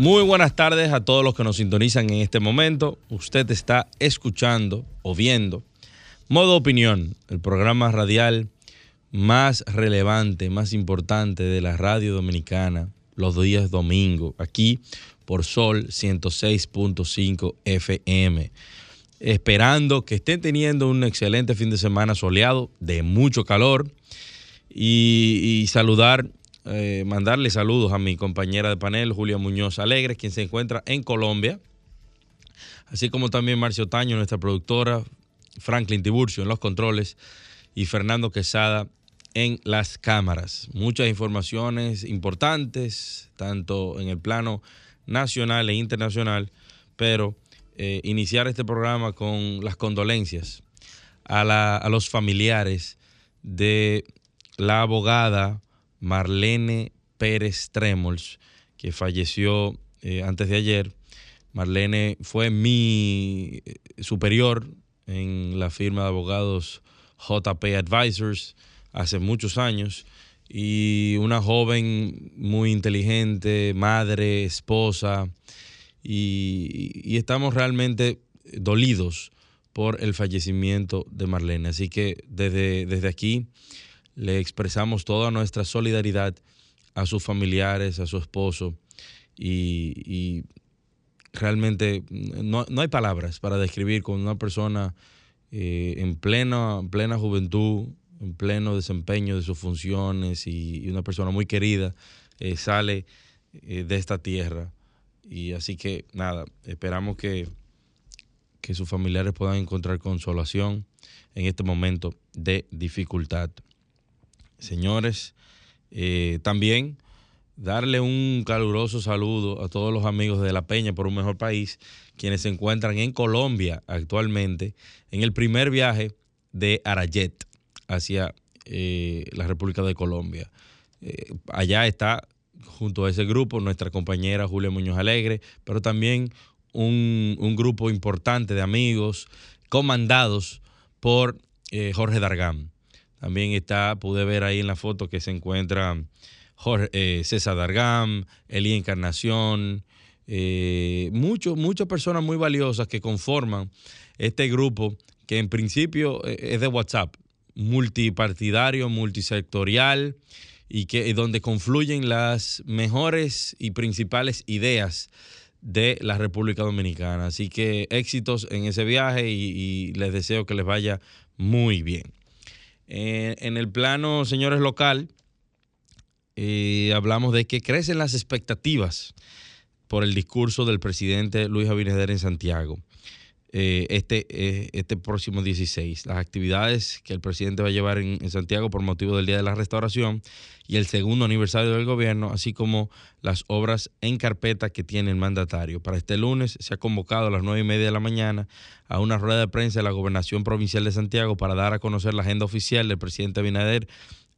Muy buenas tardes a todos los que nos sintonizan en este momento. Usted está escuchando o viendo Modo Opinión, el programa radial más relevante, más importante de la radio dominicana los días domingo, aquí por Sol 106.5 FM. Esperando que estén teniendo un excelente fin de semana soleado, de mucho calor, y, saludar, eh, mandarle saludos a mi compañera de panel, Julia Muñoz Alegre, quien se encuentra en Colombia, así como también Marcio Taño, nuestra productora, Franklin Tiburcio en los controles y Fernando Quesada en las cámaras. Muchas informaciones importantes, tanto en el plano nacional e internacional, pero eh, iniciar este programa con las condolencias a, los familiares de la abogada Marlene Pérez Tremols, que falleció eh, antes de ayer. Marlene fue mi eh, superior en la firma de abogados JP Advisors hace muchos años y una joven muy inteligente, madre, esposa, y, estamos realmente dolidos por el fallecimiento de Marlene. Así que desde, desde aquí le expresamos toda nuestra solidaridad a sus familiares, a su esposo, y realmente no, hay palabras para describir con una persona eh, en plena, plena juventud, en pleno desempeño de sus funciones y, una persona muy querida eh, sale eh, de esta tierra. Y así que nada, esperamos que, que sus familiares puedan encontrar consolación en este momento de dificultad. Señores, también darle un caluroso saludo a todos los amigos de La Peña por un mejor país, quienes se encuentran en Colombia actualmente, en el primer viaje de Arayet hacia eh, la República de Colombia. Eh, allá está junto a ese grupo nuestra compañera Julia Muñoz Alegre, pero también un, grupo importante de amigos comandados por eh, Jorge Dargam. También está, pude ver ahí en la foto que se encuentra eh, César Dargam, Elí Encarnación, eh, muchas personas muy valiosas que conforman este grupo que en principio eh, es de WhatsApp, multipartidario, multisectorial y que donde confluyen las mejores y principales ideas de la República Dominicana. Así que éxitos en ese viaje y, les deseo que les vaya muy bien. En el plano, señores, local, eh, hablamos de que crecen las expectativas por el discurso del presidente Luis Abinader en Santiago. Eh, este, eh, este próximo 16. Las actividades que el presidente va a llevar en, Santiago por motivo del Día de la Restauración y el segundo aniversario del gobierno, así como las obras en carpeta que tiene el mandatario. Para este lunes se ha convocado a las nueve y media de la mañana a una rueda de prensa de la Gobernación Provincial de Santiago para dar a conocer la agenda oficial del presidente Abinader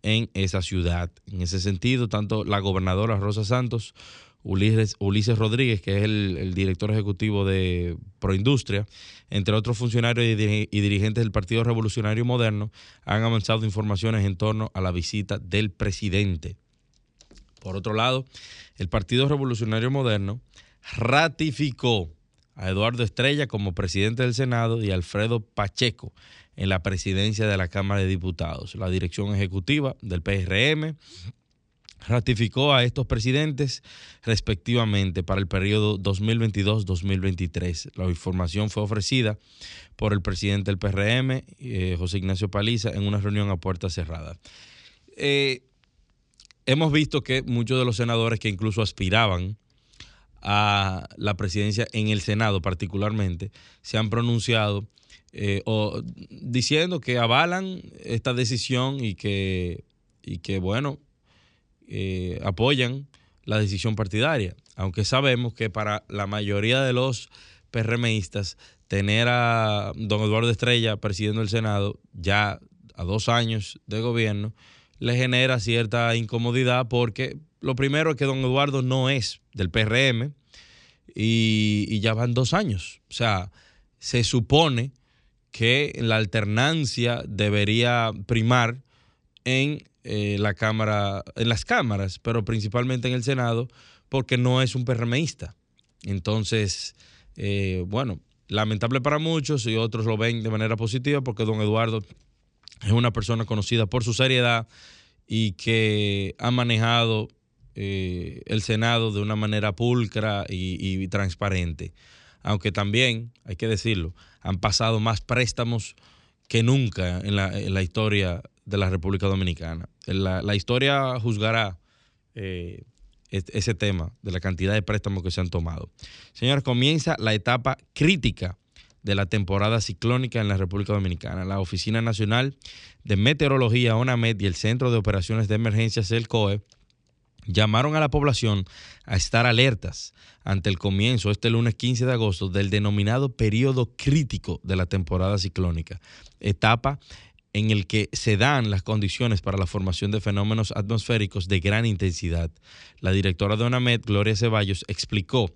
en esa ciudad. En ese sentido, tanto la gobernadora Rosa Santos, Ulises, Rodríguez, que es el, director ejecutivo de Proindustria, entre otros funcionarios y, dirigentes del Partido Revolucionario Moderno, han avanzado informaciones en torno a la visita del presidente. Por otro lado, el Partido Revolucionario Moderno ratificó a Eduardo Estrella como presidente del Senado y a Alfredo Pacheco en la presidencia de la Cámara de Diputados. La dirección ejecutiva del PRM ratificó a estos presidentes respectivamente para el periodo 2022-2023. La información fue ofrecida por el presidente del PRM, eh, José Ignacio Paliza, en una reunión a puerta cerrada. Eh, hemos visto que muchos de los senadores que incluso aspiraban a la presidencia en el Senado particularmente, se han pronunciado eh, o diciendo que avalan esta decisión y que, y que bueno, eh, apoyan la decisión partidaria, aunque sabemos que para la mayoría de los PRMistas tener a don Eduardo Estrella presidiendo el Senado ya a dos años de gobierno le genera cierta incomodidad porque lo primero es que don Eduardo no es del PRM y, ya van dos años. O sea, se supone que la alternancia debería primar en eh, la cámara, en las cámaras, pero principalmente en el Senado, porque no es un PRMista. Entonces, eh, bueno, lamentable para muchos y otros lo ven de manera positiva porque don Eduardo es una persona conocida por su seriedad y que ha manejado eh, el Senado de una manera pulcra y, transparente. Aunque también, hay que decirlo, han pasado más préstamos que nunca en la, historia de la República Dominicana. La, historia juzgará eh, ese tema de la cantidad de préstamos que se han tomado. Señores, comienza la etapa crítica de la temporada ciclónica en la República Dominicana. La Oficina Nacional de Meteorología, ONAMED y el Centro de Operaciones de Emergencias, el COE, llamaron a la población a estar alertas ante el comienzo este lunes 15 de agosto del denominado periodo crítico de la temporada ciclónica, etapa en el que se dan las condiciones para la formación de fenómenos atmosféricos de gran intensidad. La directora de ONAMED, Gloria Ceballos, explicó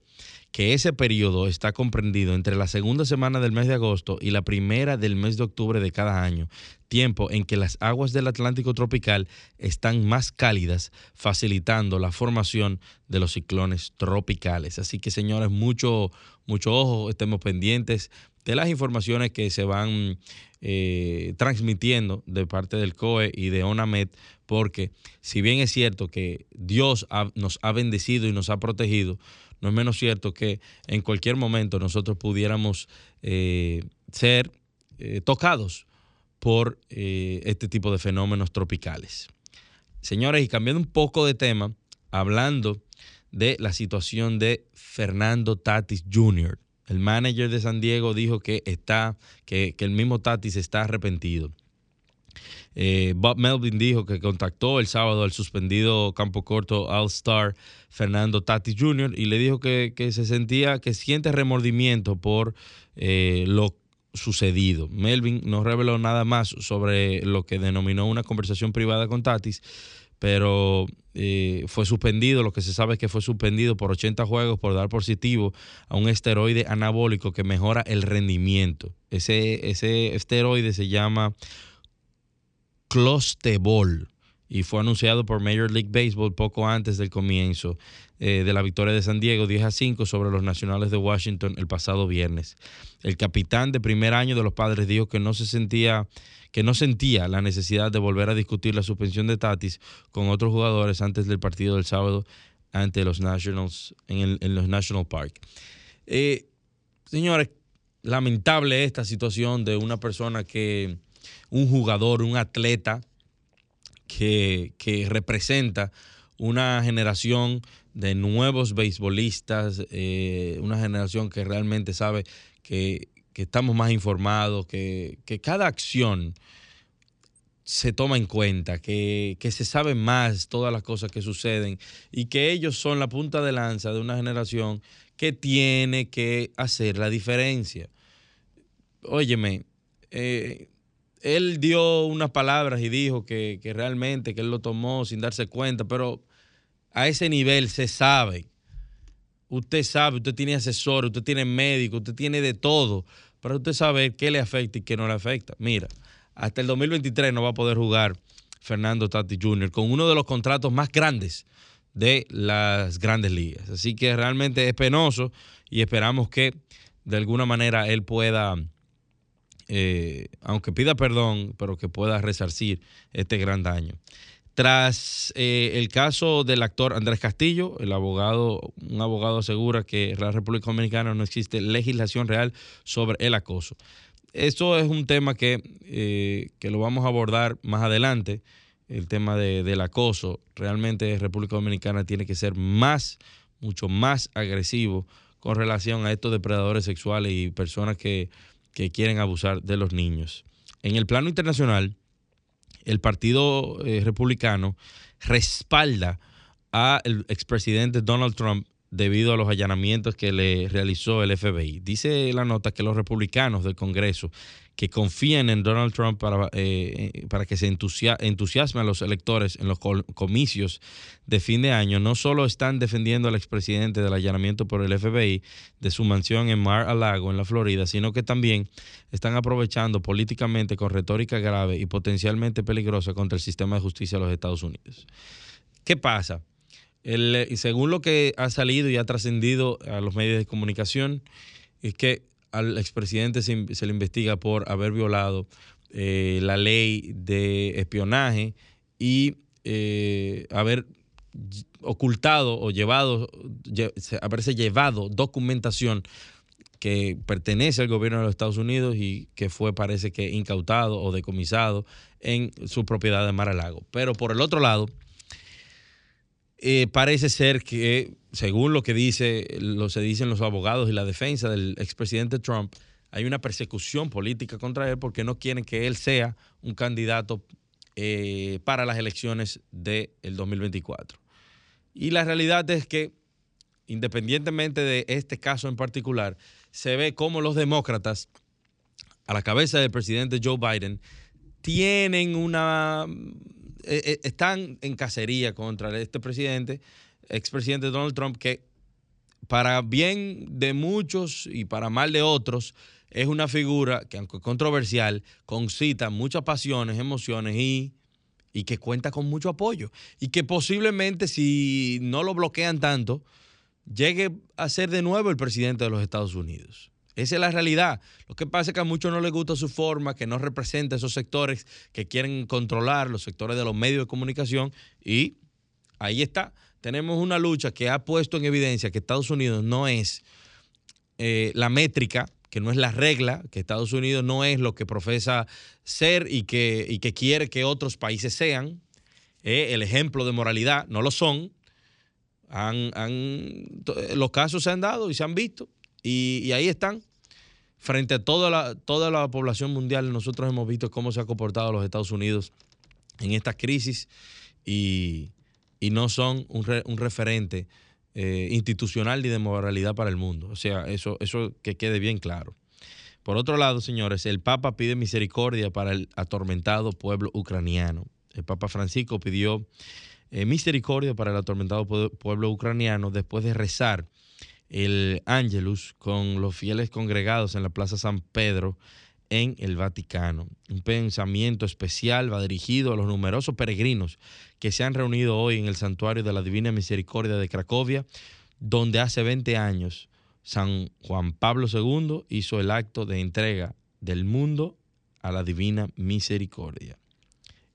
que ese periodo está comprendido entre la segunda semana del mes de agosto y la primera del mes de octubre de cada año, tiempo en que las aguas del Atlántico tropical están más cálidas, facilitando la formación de los ciclones tropicales. Así que señores, mucho, mucho ojo, estemos pendientes de las informaciones que se van eh, transmitiendo de parte del COE y de ONAMED, porque si bien es cierto que Dios nos ha bendecido y nos ha protegido, no es menos cierto que en cualquier momento nosotros pudiéramos eh, ser eh, tocados por eh, este tipo de fenómenos tropicales. Señores, y cambiando un poco de tema, hablando de la situación de Fernando Tatis Jr., el manager de San Diego dijo que está, que, que el mismo Tatis está arrepentido. Eh, Bob Melvin dijo que contactó el sábado al suspendido campo corto All-Star Fernando Tatis Jr. y le dijo que, se sentía, que siente remordimiento por eh, lo sucedido. Melvin no reveló nada más sobre lo que denominó una conversación privada con Tatis, pero eh, fue suspendido, lo que se sabe es que fue suspendido por 80 juegos por dar positivo a un esteroide anabólico que mejora el rendimiento. Ese esteroide se llama Clostebol y fue anunciado por Major League Baseball poco antes del comienzo eh, de la victoria de San Diego 10 a 5 sobre los Nacionales de Washington el pasado viernes. El capitán de primer año de los Padres dijo que no se sentía que no sentía la necesidad de volver a discutir la suspensión de Tatis con otros jugadores antes del partido del sábado ante los Nationals en, los National Park. Eh, señores, lamentable esta situación de una persona que un jugador, un atleta que, representa una generación de nuevos beisbolistas, eh, una generación que realmente sabe que, estamos más informados, que, cada acción se toma en cuenta, que, que, se sabe más todas las cosas que suceden y que ellos son la punta de lanza de una generación que tiene que hacer la diferencia. Óyeme, eh, él dio unas palabras y dijo que, realmente que él lo tomó sin darse cuenta, pero a ese nivel se sabe. Usted sabe, usted tiene asesor, usted tiene médico, usted tiene de todo, pero usted sabe qué le afecta y qué no le afecta. Mira, hasta el 2023 no va a poder jugar Fernando Tati Jr. con uno de los contratos más grandes de las grandes ligas. Así que realmente es penoso y esperamos que de alguna manera él pueda eh, aunque pida perdón, pero que pueda resarcir este gran daño. Tras eh, el caso del actor Andrés Castillo, el abogado, un abogado asegura que en la República Dominicana no existe legislación real sobre el acoso. Esto es un tema que, eh, que lo vamos a abordar más adelante, el tema del acoso. Realmente República Dominicana tiene que ser más, mucho más agresivo con relación a estos depredadores sexuales y personas que que quieren abusar de los niños. En el plano internacional, el Partido eh, Republicano respalda al expresidente Donald Trump debido a los allanamientos que le realizó el FBI. Dice la nota que los republicanos del Congreso que confían en Donald Trump para, eh, para que se entusiasme a los electores en los comicios de fin de año, no solo están defendiendo al expresidente del allanamiento por el FBI de su mansión en Mar-a-Lago, en la Florida, sino que también están aprovechando políticamente con retórica grave y potencialmente peligrosa contra el sistema de justicia de los Estados Unidos. ¿Qué pasa? El, según lo que ha salido y ha trascendido a los medios de comunicación, es que al expresidente se, se le investiga por haber violado eh, la ley de espionaje y eh, haber ocultado o llevado, haberse llevado documentación que pertenece al gobierno de los Estados Unidos y que fue, parece que, incautado o decomisado en su propiedad de Mar-a-Lago. Pero por el otro lado, eh, parece ser que, según lo que dice, lo se dicen los abogados y la defensa del expresidente Trump, hay una persecución política contra él porque no quieren que él sea un candidato eh, para las elecciones del 2024. Y la realidad es que, independientemente de este caso en particular, se ve como los demócratas, a la cabeza del presidente Joe Biden, tienen una eh, eh, están en cacería contra este presidente, expresidente Donald Trump, que para bien de muchos y para mal de otros, es una figura que, aunque controversial, concita muchas pasiones, emociones y, y que cuenta con mucho apoyo. Y que posiblemente, si no lo bloquean tanto, llegue a ser de nuevo el presidente de los Estados Unidos. Esa es la realidad. Lo que pasa es que a muchos no les gusta su forma, que no representa esos sectores que quieren controlar, los sectores de los medios de comunicación. Y ahí está. Tenemos una lucha que ha puesto en evidencia que Estados Unidos no es eh, la métrica, que no es la regla, que Estados Unidos no es lo que profesa ser y que, que quiere que otros países sean. Eh, el ejemplo de moralidad no lo son. los casos se han dado y se han visto. Y, ahí están. Frente a toda la, toda la población mundial, nosotros hemos visto cómo se ha comportado los Estados Unidos en esta crisis y, no son un, referente eh, institucional ni de moralidad para el mundo. O sea, eso, eso que quede bien claro. Por otro lado, señores, el Papa pide misericordia para el atormentado pueblo ucraniano. El Papa Francisco pidió eh, misericordia para el atormentado pueblo ucraniano después de rezar el Angelus con los fieles congregados en la Plaza San Pedro en el Vaticano. Un pensamiento especial va dirigido a los numerosos peregrinos que se han reunido hoy en el Santuario de la Divina Misericordia de Cracovia, donde hace 20 años San Juan Pablo II hizo el acto de entrega del mundo a la Divina Misericordia.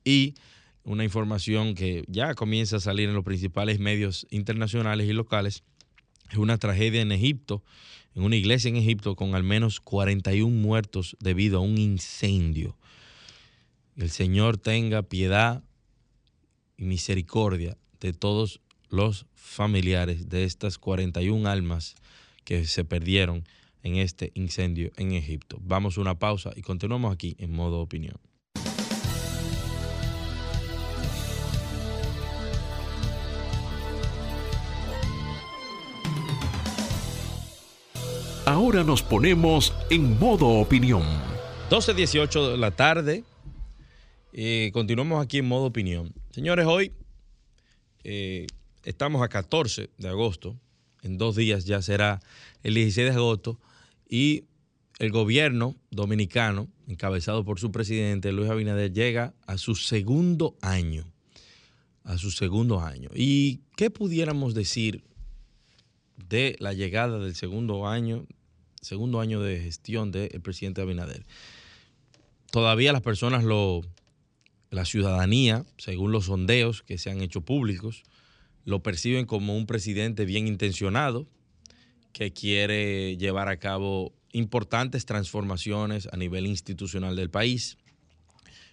Y una información que ya comienza a salir en los principales medios internacionales y locales es una tragedia en Egipto, en una iglesia en Egipto con al menos 41 muertos debido a un incendio. El Señor tenga piedad y misericordia de todos los familiares de estas 41 almas que se perdieron en este incendio en Egipto. Vamos a una pausa y continuamos aquí en modo opinión. Ahora nos ponemos en modo opinión. 12.18 de la tarde. Eh, continuamos aquí en modo opinión. Señores, hoy eh, estamos a 14 de agosto. En dos días ya será el 16 de agosto. Y el gobierno dominicano, encabezado por su presidente Luis Abinader, llega a su segundo año. A su segundo año. ¿Y qué pudiéramos decir de la llegada del segundo año segundo año de gestión del presidente Abinader. Todavía las personas lo, la ciudadanía, según los sondeos que se han hecho públicos, lo perciben como un presidente bien intencionado que quiere llevar a cabo importantes transformaciones a nivel institucional del país,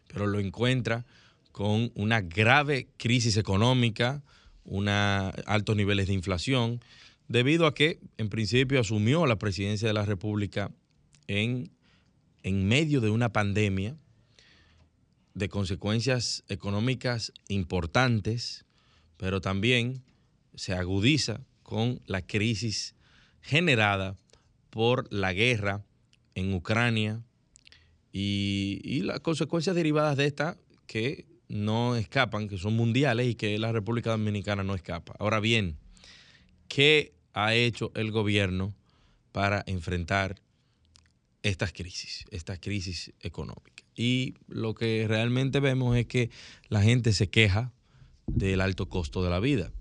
pero lo encuentra con una grave crisis económica, una, altos niveles de inflación debido a que en principio asumió la presidencia de la República en, en medio de una pandemia de consecuencias económicas importantes, pero también se agudiza con la crisis generada por la guerra en Ucrania y, las consecuencias derivadas de esta que no escapan, que son mundiales y que la República Dominicana no escapa. Ahora bien, ¿qué ha hecho el gobierno para enfrentar estas crisis, estas crisis económicas? Y lo que realmente vemos es que la gente se queja del alto costo de la vida,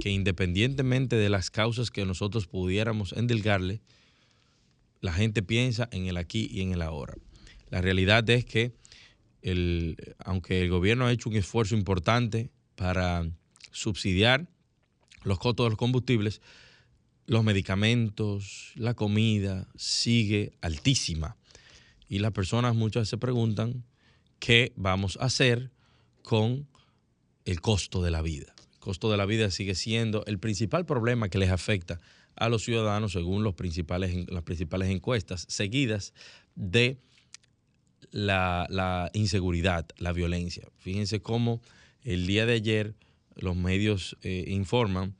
que independientemente de las causas que nosotros pudiéramos endilgarle, la gente piensa en el aquí y en el ahora. La realidad es que el, aunque el gobierno ha hecho un esfuerzo importante para subsidiar los costos de los combustibles, los medicamentos, la comida sigue altísima. Y las personas muchas se preguntan qué vamos a hacer con el costo de la vida. El costo de la vida sigue siendo el principal problema que les afecta a los ciudadanos según los principales, las principales encuestas seguidas de la, inseguridad, la violencia. Fíjense cómo el día de ayer los medios eh, informan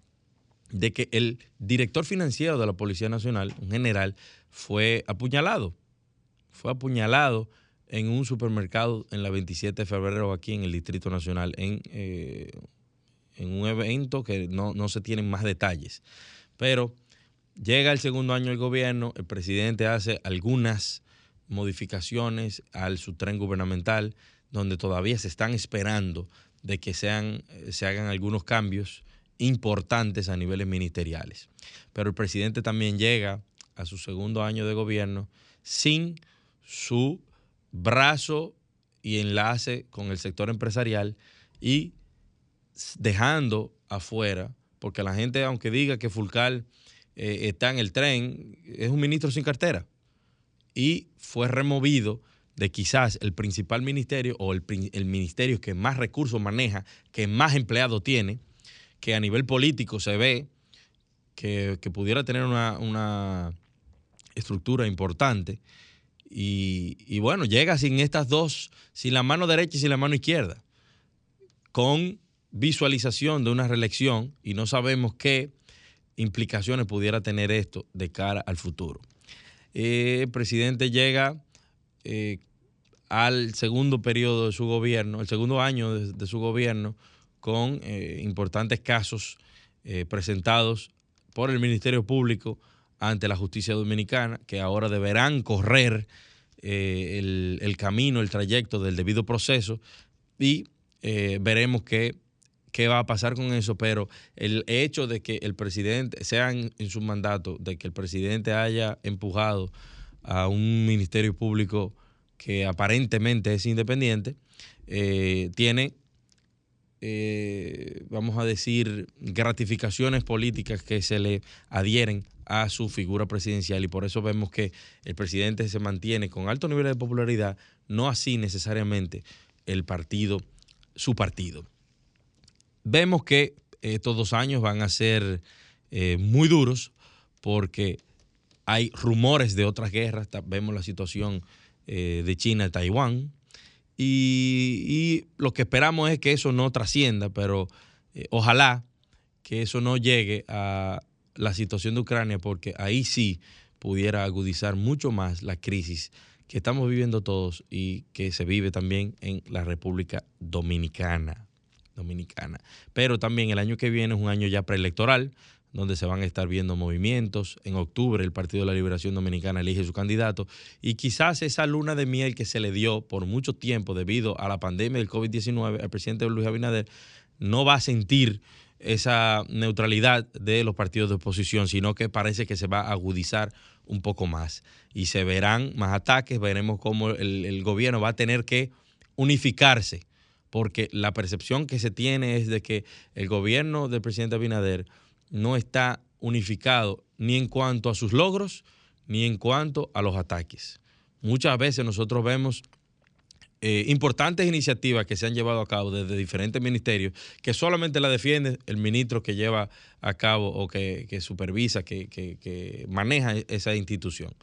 de que el director financiero de la Policía Nacional, un general, fue apuñalado. Fue apuñalado en un supermercado en la 27 de febrero aquí en el Distrito Nacional, en, eh, en un evento que no, no se tienen más detalles. Pero llega el segundo año del gobierno, el presidente hace algunas modificaciones al su tren gubernamental, donde todavía se están esperando de que sean, se hagan algunos cambios importantes a niveles ministeriales. Pero el presidente también llega a su segundo año de gobierno sin su brazo y enlace con el sector empresarial y dejando afuera, porque la gente, aunque diga que Fulcal eh, está en el tren, es un ministro sin cartera y fue removido de quizás el principal ministerio o el, ministerio que más recursos maneja, que más empleados tiene, que a nivel político se ve que, pudiera tener una, estructura importante. Y, y, bueno, llega sin estas dos, sin la mano derecha y sin la mano izquierda, con visualización de una reelección y no sabemos qué implicaciones pudiera tener esto de cara al futuro. Eh, el presidente llega eh, al segundo periodo de su gobierno, el segundo año de, su gobierno, con eh, importantes casos presentados por el Ministerio Público ante la justicia dominicana, que ahora deberán correr el, camino, el trayecto del debido proceso. Y veremos qué qué va a pasar con eso, pero el hecho de que el presidente, sea en, su mandato, de que el presidente haya empujado a un ministerio público que aparentemente es independiente, eh, tiene, eh, vamos a decir, gratificaciones políticas que se le adhieren a su figura presidencial. Y por eso vemos que el presidente se mantiene con alto nivel de popularidad, no así necesariamente el partido, su partido. Vemos que estos dos años van a ser eh, muy duros porque hay rumores de otras guerras, vemos la situación eh, de China y Taiwán, y, lo que esperamos es que eso no trascienda, pero eh, ojalá que eso no llegue a la situación de Ucrania, porque ahí sí pudiera agudizar mucho más la crisis que estamos viviendo todos y que se vive también en la República Dominicana. Dominicana. Pero también el año que viene es un año ya preelectoral, donde se van a estar viendo movimientos. En octubre el Partido de la Liberación Dominicana elige su candidato y quizás esa luna de miel que se le dio por mucho tiempo debido a la pandemia del COVID-19 al presidente Luis Abinader no va a sentir esa neutralidad de los partidos de oposición, sino que parece que se va a agudizar un poco más y se verán más ataques, veremos cómo el, el gobierno va a tener que unificarse porque la percepción que se tiene es de que el gobierno del presidente Abinader no está unificado ni en cuanto a sus logros ni en cuanto a los ataques. Muchas veces nosotros vemos eh, importantes iniciativas que se han llevado a cabo desde diferentes ministerios que solamente la defiende el ministro que lleva a cabo o que, supervisa, que, que maneja esa institución.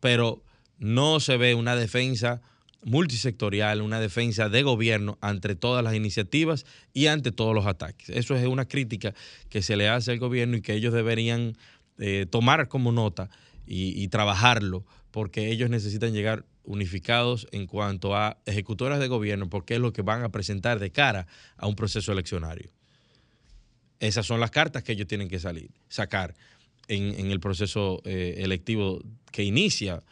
Pero no se ve una defensa multisectorial, una defensa de gobierno ante todas las iniciativas y ante todos los ataques. Eso es una crítica que se le hace al gobierno y que ellos deberían eh, tomar como nota y, trabajarlo, porque ellos necesitan llegar unificados en cuanto a ejecutoras de gobierno, porque es lo que van a presentar de cara a un proceso eleccionario. Esas son las cartas que ellos tienen que salir, sacar en, el proceso eh, electivo que inicia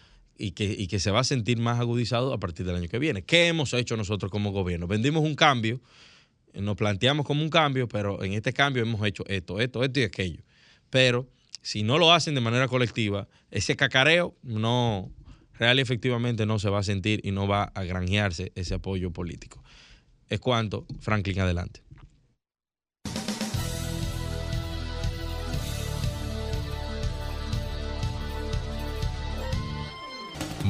y que, que se va a sentir más agudizado a partir del año que viene. ¿Qué hemos hecho nosotros como gobierno? Vendimos un cambio, nos planteamos como un cambio, pero en este cambio hemos hecho esto, esto, esto y aquello. Pero si no lo hacen de manera colectiva, ese cacareo no real y efectivamente no se va a sentir y no va a granjearse ese apoyo político. Es cuanto, Franklin, adelante.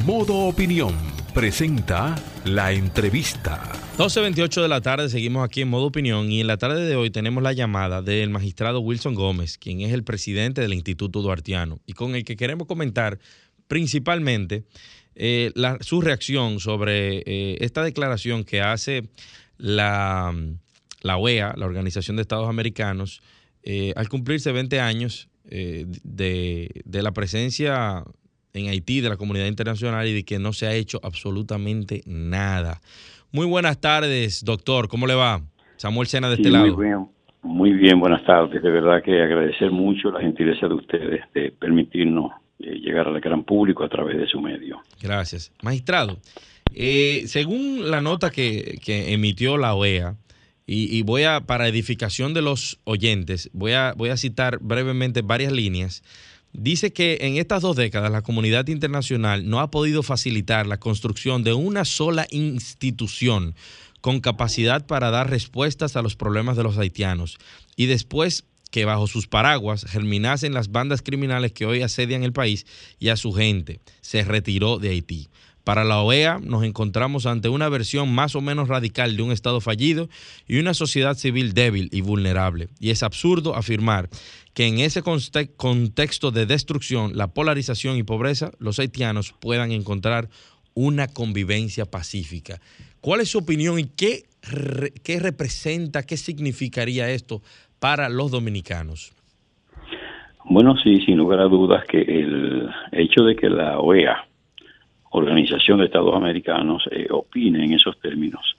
Modo Opinión presenta la entrevista. 12.28 de la tarde, seguimos aquí en Modo Opinión y en la tarde de hoy tenemos la llamada del magistrado Wilson Gómez, quien es el presidente del Instituto Duartiano y con el que queremos comentar principalmente eh, su reacción sobre eh, esta declaración que hace la, la, OEA, la Organización de Estados Americanos, eh, al cumplirse 20 años de, de la presencia en Haití de la comunidad internacional y de que no se ha hecho absolutamente nada. Muy buenas tardes, doctor. ¿Cómo le va? Samuel Sena de este lado. Muy bien, muy bien, buenas tardes. De verdad que agradecer mucho la gentileza de ustedes de permitirnos eh, llegar al gran público a través de su medio. Gracias. Magistrado, eh, según la nota que, emitió la OEA, y, y, voy a, para edificación de los oyentes, voy a, voy a citar brevemente varias líneas dice que en estas dos décadas la comunidad internacional no ha podido facilitar la construcción de una sola institución con capacidad para dar respuestas a los problemas de los haitianos. Y después que bajo sus paraguas germinasen las bandas criminales que hoy asedian el país y a su gente, se retiró de Haití. Para la OEA nos encontramos ante una versión más o menos radical de un Estado fallido y una sociedad civil débil y vulnerable. Y es absurdo afirmar que en ese contexto de destrucción, la polarización y pobreza, los haitianos puedan encontrar una convivencia pacífica. ¿Cuál es su opinión y qué, qué representa, qué significaría esto para los dominicanos? Bueno, sí, sin lugar a dudas que el hecho de que la OEA Organización de Estados Americanos eh, opine en esos términos.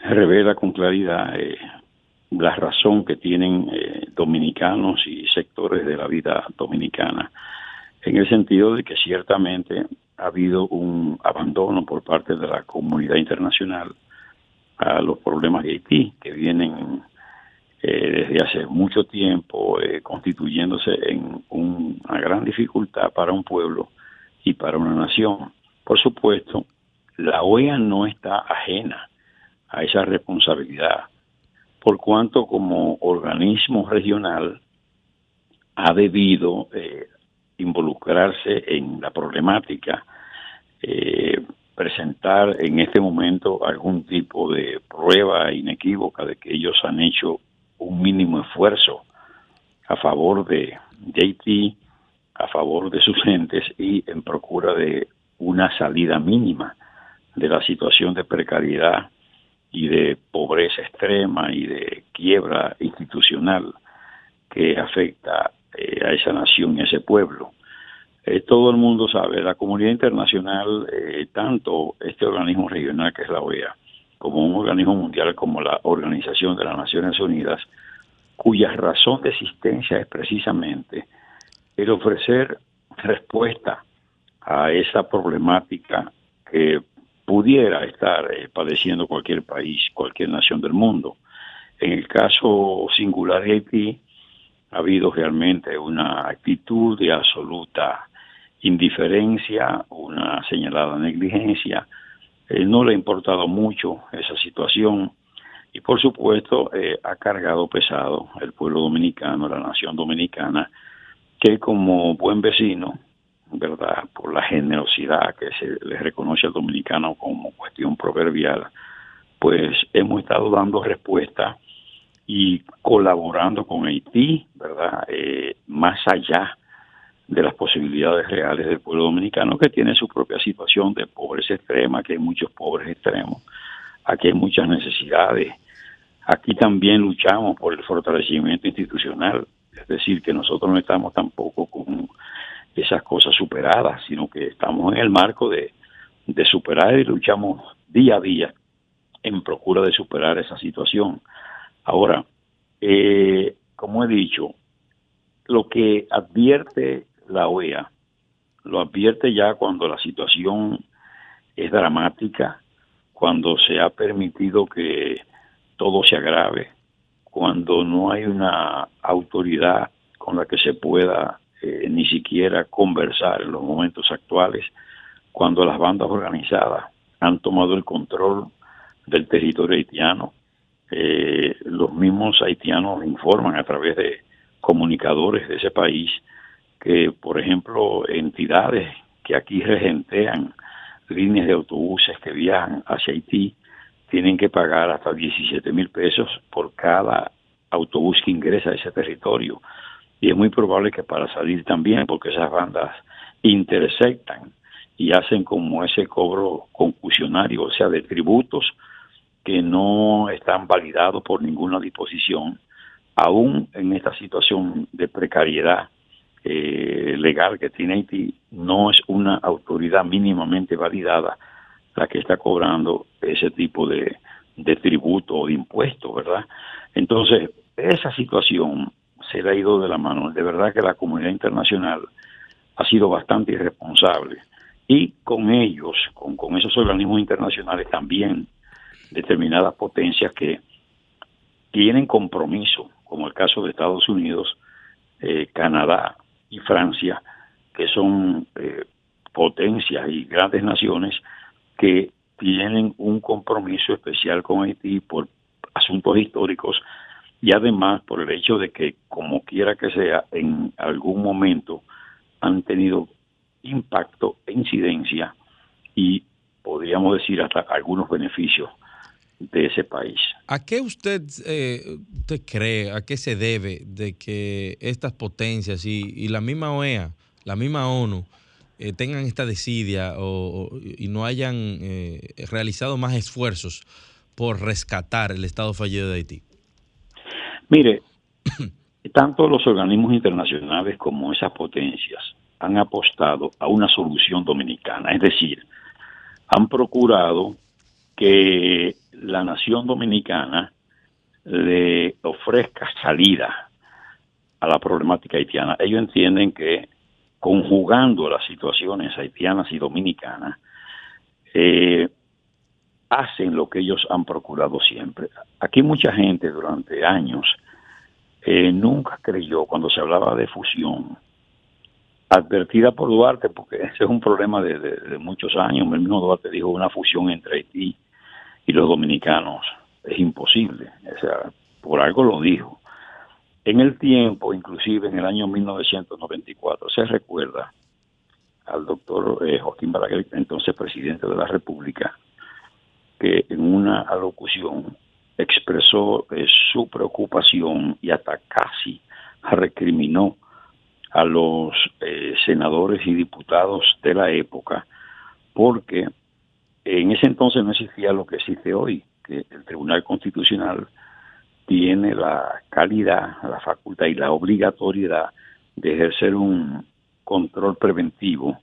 Revela con claridad eh, la razón que tienen eh, dominicanos y sectores de la vida dominicana, en el sentido de que ciertamente ha habido un abandono por parte de la comunidad internacional a los problemas de Haití, que vienen desde hace mucho tiempo constituyéndose en una gran dificultad para un pueblo y para una nación. Por supuesto, la OEA no está ajena a esa responsabilidad, por cuanto como organismo regional ha debido eh, involucrarse en la problemática, eh, presentar en este momento algún tipo de prueba inequívoca de que ellos han hecho un mínimo esfuerzo a favor de, de Haití a favor de sus gentes y en procura de una salida mínima de la situación de precariedad y de pobreza extrema y de quiebra institucional que afecta eh, a esa nación y a ese pueblo. Eh, todo el mundo sabe, la comunidad internacional, eh, tanto este organismo regional que es la OEA, como un organismo mundial como la Organización de las Naciones Unidas, cuya razón de existencia es precisamente el ofrecer respuesta a esa problemática que pudiera estar eh, padeciendo cualquier país, cualquier nación del mundo. En el caso singular de Haití, ha habido realmente una actitud de absoluta indiferencia, una señalada negligencia. Eh, no le ha importado mucho esa situación y por supuesto eh, ha cargado pesado el pueblo dominicano, la nación dominicana, que como buen vecino, ¿verdad? Por la generosidad que se le reconoce al dominicano como cuestión proverbial, pues hemos estado dando respuesta y colaborando con Haití, ¿verdad? Eh, más allá de las posibilidades reales del pueblo dominicano que tiene su propia situación de pobreza extrema, que hay muchos pobres extremos, aquí hay muchas necesidades. Aquí también luchamos por el fortalecimiento institucional, es decir, que nosotros no estamos tampoco con esas cosas superadas, sino que estamos en el marco de, superar y luchamos día a día en procura de superar esa situación. Ahora, eh, como he dicho, lo que advierte la OEA, lo advierte ya cuando la situación es dramática, cuando se ha permitido que todo se agrave, cuando no hay una autoridad con la que se pueda eh, ni siquiera conversar en los momentos actuales, cuando las bandas organizadas han tomado el control del territorio haitiano. Eh, los mismos haitianos informan a través de comunicadores de ese país que, por ejemplo, entidades que aquí regentean líneas de autobuses que viajan hacia Haití tienen que pagar hasta 17 mil pesos por cada autobús que ingresa a ese territorio. Y es muy probable que para salir también, porque esas bandas intersectan y hacen como ese cobro concusionario, o sea, de tributos que no están validados por ninguna disposición, aún en esta situación de precariedad eh, legal que tiene Haití, no es una autoridad mínimamente validada la que está cobrando ese tipo de, de tributo o de impuesto, ¿verdad? Entonces, esa situación se le ha ido de la mano. De verdad que la comunidad internacional ha sido bastante irresponsable y con ellos, con, con esos organismos internacionales también, determinadas potencias que tienen compromiso, como el caso de Estados Unidos, eh, Canadá y Francia, que son eh, potencias y grandes naciones que tienen un compromiso especial con Haití por asuntos históricos y además por el hecho de que, como quiera que sea, en algún momento han tenido impacto e incidencia y podríamos decir hasta algunos beneficios de ese país. ¿A qué usted, eh, usted cree, a qué se debe de que estas potencias y, la misma OEA, la misma ONU, eh, tengan esta desidia o, y no hayan eh, realizado más esfuerzos por rescatar el Estado fallido de Haití? Mire, tanto los organismos internacionales como esas potencias han apostado a una solución dominicana, es decir, han procurado que la nación dominicana le ofrezca salida a la problemática haitiana. Ellos entienden que conjugando las situaciones haitianas y dominicanas, eh, hacen lo que ellos han procurado siempre. Aquí mucha gente durante años eh, nunca creyó cuando se hablaba de fusión, advertida por Duarte, porque ese es un problema de, muchos años. El mismo Duarte dijo una fusión entre Haití y los dominicanos es imposible. O sea, por algo lo dijo. En el tiempo, inclusive en el año 1994, se recuerda al doctor eh, Joaquín Balaguer, entonces presidente de la República, que en una alocución expresó eh, su preocupación y hasta casi recriminó a los eh, senadores y diputados de la época, porque en ese entonces no existía lo que existe hoy, que el Tribunal Constitucional tiene la calidad, la facultad y la obligatoriedad de ejercer un control preventivo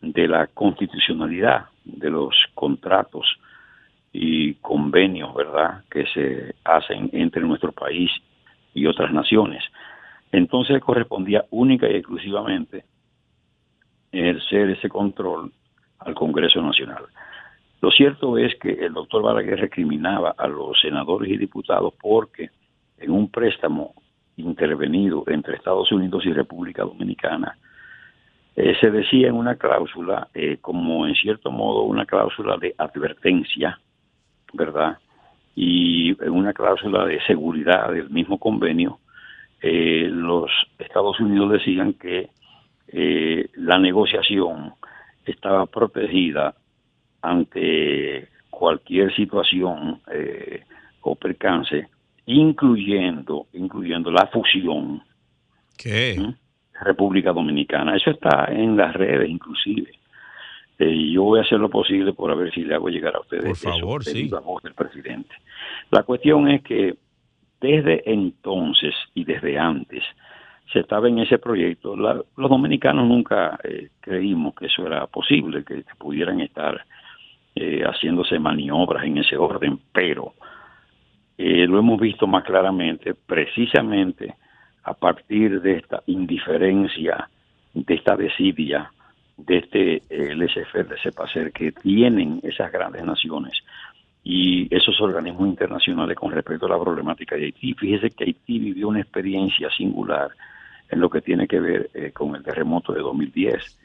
de la constitucionalidad de los contratos y convenios, ¿verdad?, que se hacen entre nuestro país y otras naciones. Entonces correspondía única y exclusivamente ejercer ese control al Congreso Nacional. Lo cierto es que el doctor Balaguer recriminaba a los senadores y diputados porque en un préstamo intervenido entre Estados Unidos y República Dominicana, eh, se decía en una cláusula, eh, como en cierto modo una cláusula de advertencia, ¿verdad? Y en una cláusula de seguridad del mismo convenio, eh, los Estados Unidos decían que eh, la negociación estaba protegida ante cualquier situación eh, o percance, incluyendo, incluyendo la fusión. ¿Qué? República Dominicana. Eso está en las redes inclusive. Eh, yo voy a hacer lo posible por ver si le hago llegar a ustedes por favor, sí. la voz del presidente. La cuestión es que desde entonces y desde antes se estaba en ese proyecto. los dominicanos nunca eh, creímos que eso era posible, que, pudieran estar eh, haciéndose maniobras en ese orden, pero eh, lo hemos visto más claramente precisamente a partir de esta indiferencia, de esta desidia, de este LSF, de ese que tienen esas grandes naciones y esos organismos internacionales con respecto a la problemática de Haití. Fíjese que Haití vivió una experiencia singular en lo que tiene que ver eh, con el terremoto de 2010.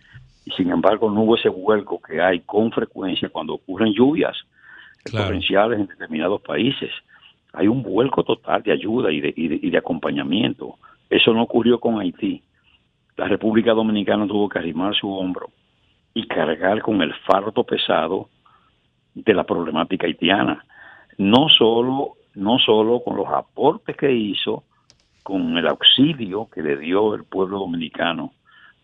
Y sin embargo no hubo ese vuelco que hay con frecuencia cuando ocurren lluvias torrenciales en determinados países. Hay un vuelco total de ayuda y de, y de acompañamiento. Eso no ocurrió con Haití. La República Dominicana tuvo que arrimar su hombro y cargar con el fardo pesado de la problemática haitiana. No solo, no solo con los aportes que hizo, con el auxilio que le dio el pueblo dominicano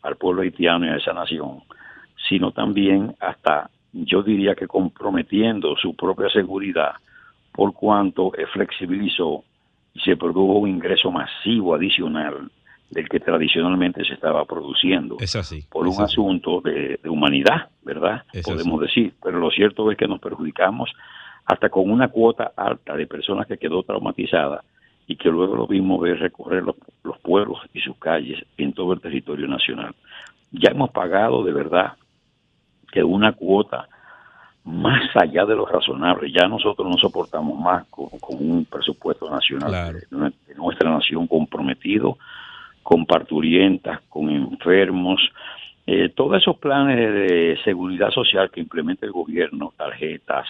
al pueblo haitiano y a esa nación, sino también hasta, yo diría que comprometiendo su propia seguridad por cuanto flexibilizó y se produjo un ingreso masivo adicional del que tradicionalmente se estaba produciendo. Es así. Por un asunto de, humanidad, ¿verdad? Podemos decir. Pero lo cierto es que nos perjudicamos hasta con una cuota alta de personas que quedó traumatizada y que luego lo vimos ver recorrer los, los pueblos y sus calles en todo el territorio nacional. Ya hemos pagado de verdad que una cuota más allá de lo razonable. Ya nosotros no soportamos más con, un presupuesto nacional de, nuestra nación comprometido con parturientas, con enfermos, eh, todos esos planes de seguridad social que implementa el gobierno, tarjetas,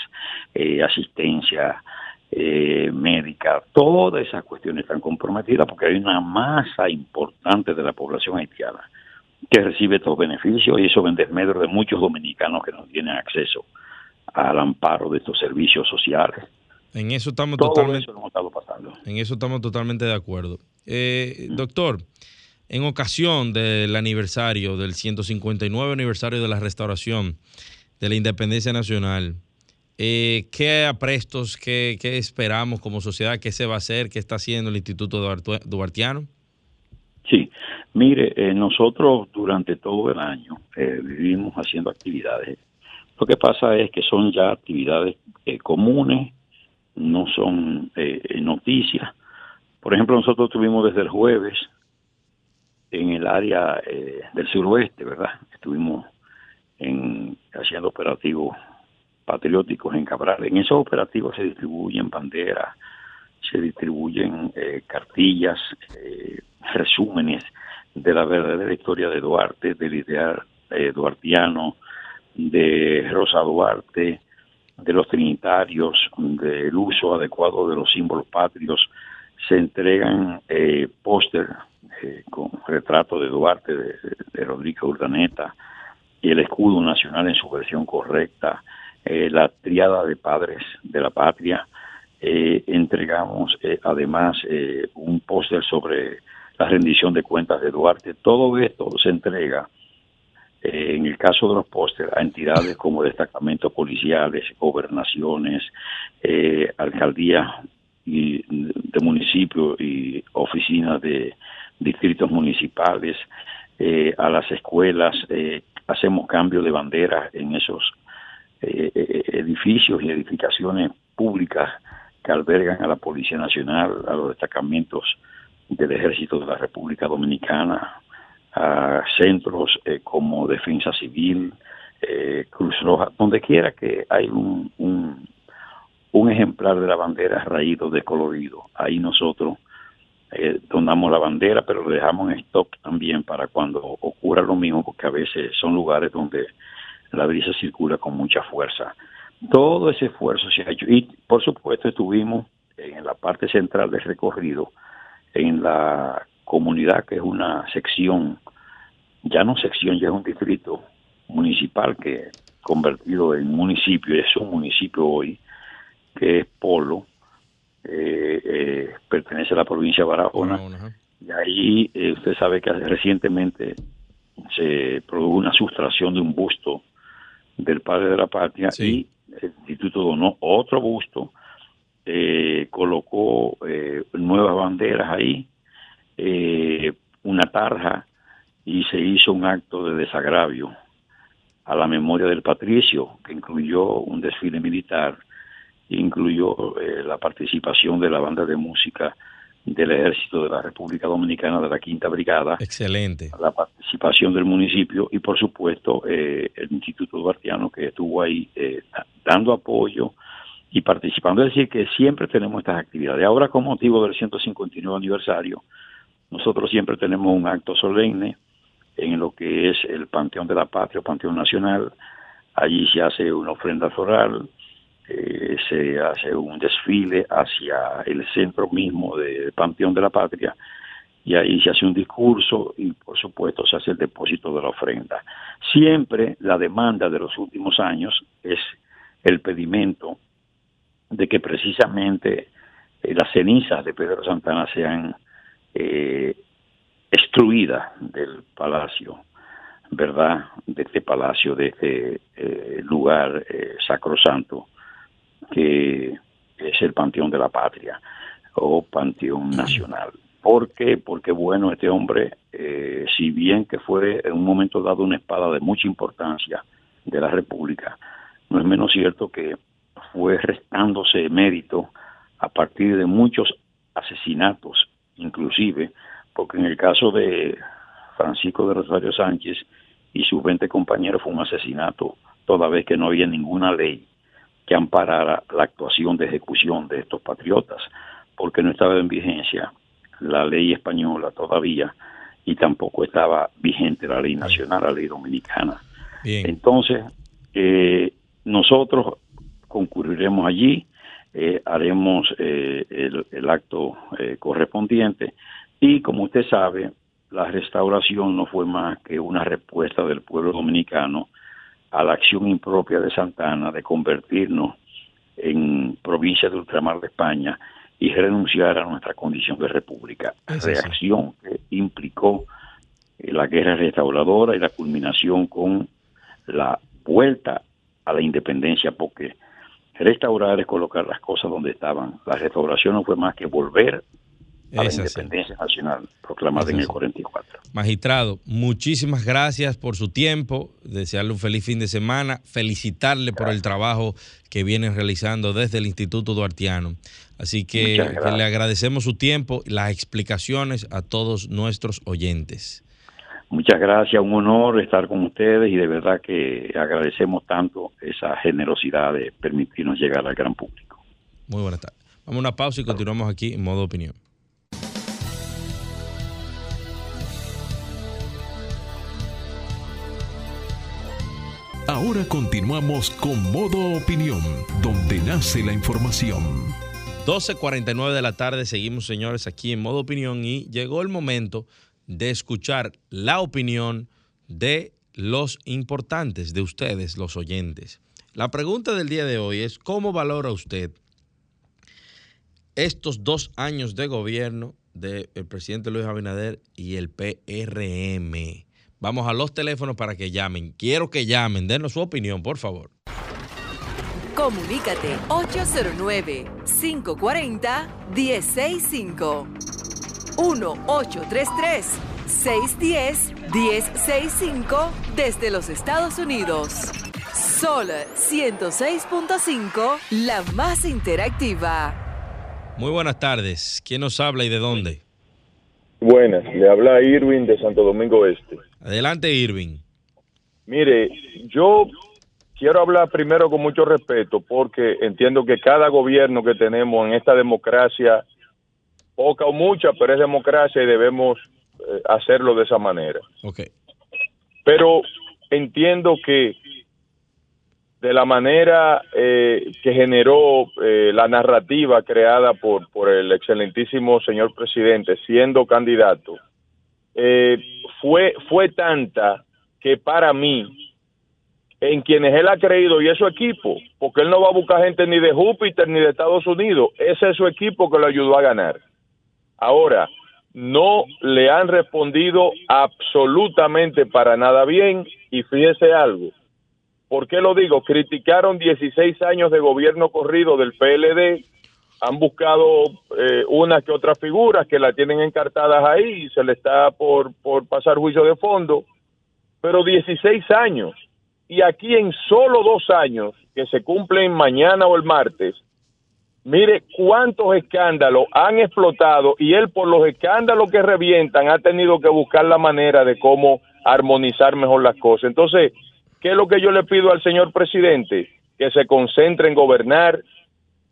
eh, asistencia eh, médica, todas esas cuestiones están comprometidas porque hay una masa importante de la población haitiana que recibe estos beneficios y eso en desmedro de muchos dominicanos que no tienen acceso al amparo de estos servicios sociales. En eso estamos totalmente. En eso estamos totalmente de acuerdo. Eh, doctor, en ocasión del aniversario, del 159 aniversario de la restauración de la independencia nacional, eh, ¿qué aprestos, qué, qué, esperamos como sociedad, qué se va a hacer, qué está haciendo el Instituto Duartiano? Sí, mire, eh, nosotros durante todo el año eh, vivimos haciendo actividades. Lo que pasa es que son ya actividades comunes, no son noticias. Por ejemplo, nosotros tuvimos desde el jueves en el área eh, del suroeste, ¿verdad? Estuvimos en, haciendo operativos patrióticos en Cabral. En esos operativos se distribuyen banderas, se distribuyen eh, cartillas, eh, resúmenes de la verdadera historia de Duarte, del ideal duartiano, de Rosa Duarte, de los trinitarios, del uso adecuado de los símbolos patrios. Se entregan eh, póster eh, con retrato de Duarte, de, Rodrigo Urdaneta, y el escudo nacional en su versión correcta, eh, la triada de padres de la patria. Eh, entregamos además un póster sobre la rendición de cuentas de Duarte. Todo esto se entrega, en el caso de los pósteres, a entidades como destacamentos policiales, gobernaciones, alcaldías de municipios y oficinas de distritos municipales, eh, a las escuelas, eh, hacemos cambio de bandera en esos eh, edificios y edificaciones públicas que albergan a la Policía Nacional, a los destacamentos del Ejército de la República Dominicana, a centros como Defensa Civil, Cruz Roja, donde quiera que hay un, un, ejemplar de la bandera raído de colorido. Ahí nosotros eh, donamos la bandera, pero lo dejamos en stock también para cuando ocurra lo mismo, porque a veces son lugares donde la brisa circula con mucha fuerza. Todo ese esfuerzo se ha hecho. Y por supuesto estuvimos en la parte central del recorrido, en la comunidad que es una sección, ya no sección, ya es un distrito municipal que convertido en municipio, es un municipio hoy, que es Polo, eh, eh, pertenece a la provincia de Barahona, Y ahí eh, usted sabe que recientemente se produjo una sustracción de un busto del padre de la patria y el instituto donó otro busto, eh, colocó eh, nuevas banderas ahí, una tarja y se hizo un acto de desagravio a la memoria del patricio que incluyó un desfile militar, incluyó la participación de la banda de música del Ejército de la República Dominicana de la Quinta Brigada. Excelente. La participación del municipio y, por supuesto, eh, el Instituto Duartiano que estuvo ahí eh, dando apoyo y participando. Es decir, que siempre tenemos estas actividades. Ahora, con motivo del 159 aniversario, nosotros siempre tenemos un acto solemne en lo que es el Panteón de la Patria, Panteón Nacional. Allí se hace una ofrenda floral, eh, se hace un desfile hacia el centro mismo del Panteón de la Patria y ahí se hace un discurso y por supuesto se hace el depósito de la ofrenda. Siempre la demanda de los últimos años es el pedimento de que precisamente eh, las cenizas de Pedro Santana sean eh, extruidas del palacio, ¿verdad? De este palacio, de este eh, lugar sacrosanto que es el Panteón de la Patria o Panteón Nacional. ¿Por qué? Porque, bueno, este hombre, eh, si bien que fue en un momento dado una espada de mucha importancia de la República, no es menos cierto que fue restándose mérito a partir de muchos asesinatos, inclusive, porque en el caso de Francisco de Rosario Sánchez y sus 20 compañeros fue un asesinato, toda vez que no había ninguna ley que amparara la actuación de ejecución de estos patriotas, porque no estaba en vigencia la ley española todavía y tampoco estaba vigente la ley nacional, la ley dominicana. Entonces, eh, nosotros concurriremos allí, eh, haremos eh, el, el, acto correspondiente y como usted sabe, la restauración no fue más que una respuesta del pueblo dominicano a la acción impropia de Santana de convertirnos en provincia de ultramar de España y renunciar a nuestra condición de república. Reacción que implicó eh, la guerra restauradora y la culminación con la vuelta a la independencia, porque restaurar es colocar las cosas donde estaban. La restauración no fue más que volver a la independencia nacional proclamada en el 44. Magistrado, muchísimas gracias por su tiempo, desearle un feliz fin de semana, felicitarle por el trabajo que viene realizando desde el Instituto Duartiano. Así que, le agradecemos su tiempo y las explicaciones a todos nuestros oyentes. Muchas gracias, un honor estar con ustedes y de verdad que agradecemos tanto esa generosidad de permitirnos llegar al gran público. Muy buenas tardes. Vamos a una pausa y continuamos aquí en modo opinión. Ahora continuamos con Modo Opinión, donde nace la información. 12.49 de la tarde, seguimos señores aquí en Modo Opinión y llegó el momento de escuchar la opinión de los importantes, de ustedes, los oyentes. La pregunta del día de hoy es, ¿cómo valora usted estos dos años de gobierno del presidente Luis Abinader y el PRM? Vamos a los teléfonos para que llamen. Quiero que llamen, denos su opinión, por favor. Comunícate 809-540-1065. 1-833-610-1065 desde los Estados Unidos. Sol 106.5, la más interactiva. Muy buenas tardes. ¿Quién nos habla y de dónde? Buenas, le habla Irwin de Santo Domingo Este. Adelante, Irving. Mire, yo quiero hablar primero con mucho respeto porque entiendo que cada gobierno que tenemos en esta democracia, poca o mucha, pero es democracia y debemos eh, hacerlo de esa manera. Ok. Pero entiendo que de la manera eh, que generó eh, la narrativa creada por, por el excelentísimo señor presidente siendo candidato, eh, fue, fue tanta que para mí, en quienes él ha creído y es su equipo, porque él no va a buscar gente ni de Júpiter ni de Estados Unidos, ese es su equipo que lo ayudó a ganar. Ahora, no le han respondido absolutamente para nada bien y fíjese algo. ¿Por qué lo digo? Criticaron 16 años de gobierno corrido del PLD, han buscado eh, una que otras figuras que la tienen encartadas ahí y se le está por, por pasar juicio de fondo, pero 16 años. Y aquí en solo dos años, que se cumplen mañana o el martes, Mire cuántos escándalos han explotado y él por los escándalos que revientan ha tenido que buscar la manera de cómo armonizar mejor las cosas. Entonces, ¿qué es lo que yo le pido al señor presidente? Que se concentre en gobernar,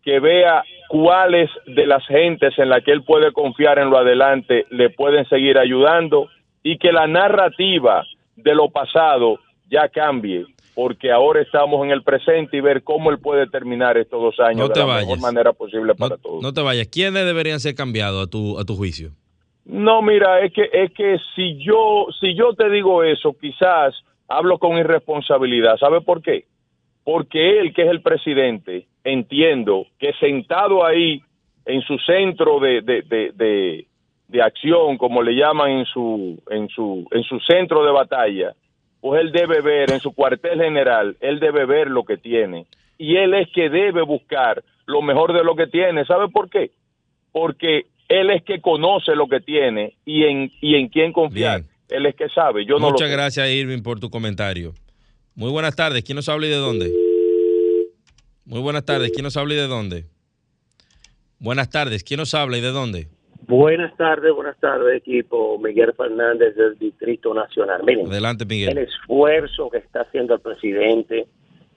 que vea cuáles de las gentes en las que él puede confiar en lo adelante le pueden seguir ayudando y que la narrativa de lo pasado ya cambie porque ahora estamos en el presente y ver cómo él puede terminar estos dos años de la mejor manera posible para todos. No te vayas. ¿Quiénes deberían ser cambiados a tu, a tu juicio? No, mira, es que es que si yo si yo te digo eso, quizás hablo con irresponsabilidad. ¿Sabe por qué? Porque él, que es el presidente, entiendo que sentado ahí en su centro de, de, de, de acción, como le llaman en su en su en su centro de batalla, pues él debe ver en su cuartel general, él debe ver lo que tiene. Y él es que debe buscar lo mejor de lo que tiene. ¿Sabe por qué? Porque él es que conoce lo que tiene y en, y en quién confiar. Él es que sabe. Yo Muchas gracias, Irving, por tu comentario. Muy buenas tardes. ¿Quién nos habla y de dónde? Muy buenas tardes. ¿Quién nos habla y de dónde? Buenas tardes. ¿Quién nos habla y de dónde? Buenas tardes, buenas tardes, equipo. Miguel Fernández del Distrito Nacional. Miren, Adelante, Miguel. El esfuerzo que está haciendo el presidente,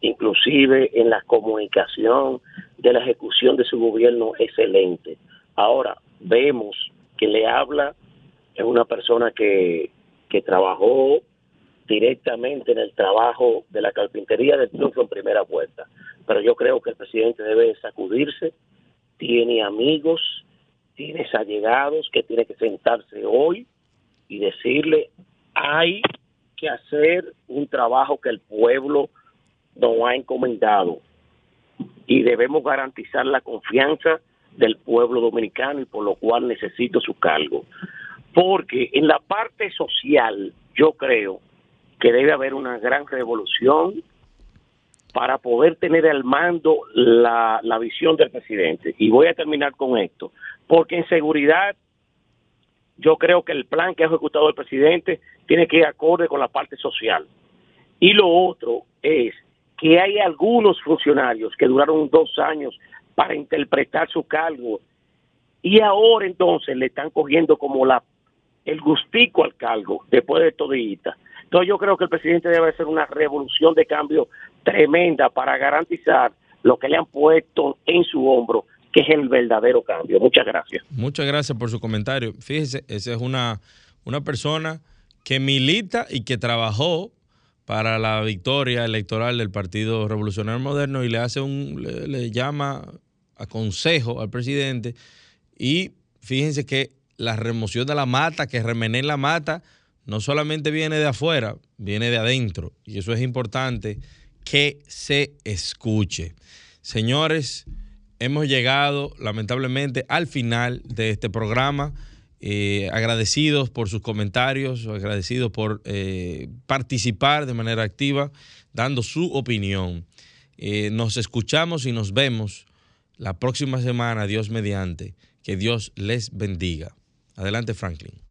inclusive en la comunicación de la ejecución de su gobierno, excelente. Ahora, vemos que le habla es una persona que, que trabajó directamente en el trabajo de la carpintería del triunfo en primera vuelta. Pero yo creo que el presidente debe sacudirse, tiene amigos, tienes allegados que tiene que sentarse hoy y decirle, hay que hacer un trabajo que el pueblo nos ha encomendado y debemos garantizar la confianza del pueblo dominicano y por lo cual necesito su cargo. Porque en la parte social yo creo que debe haber una gran revolución para poder tener al mando la, la visión del presidente. Y voy a terminar con esto porque en seguridad yo creo que el plan que ha ejecutado el presidente tiene que ir acorde con la parte social. Y lo otro es que hay algunos funcionarios que duraron dos años para interpretar su cargo y ahora entonces le están cogiendo como la el gustico al cargo después de todita. Entonces yo creo que el presidente debe hacer una revolución de cambio tremenda para garantizar lo que le han puesto en su hombro que es el verdadero cambio. Muchas gracias. Muchas gracias por su comentario. Fíjese, esa es una, una persona que milita y que trabajó para la victoria electoral del Partido Revolucionario Moderno y le hace un, le, llama a consejo al presidente y fíjense que la remoción de la mata, que remener la mata, no solamente viene de afuera, viene de adentro. Y eso es importante que se escuche. Señores, hemos llegado lamentablemente al final de este programa. Eh, agradecidos por sus comentarios, agradecidos por eh, participar de manera activa, dando su opinión. Eh, nos escuchamos y nos vemos la próxima semana, Dios mediante. Que Dios les bendiga. Adelante, Franklin.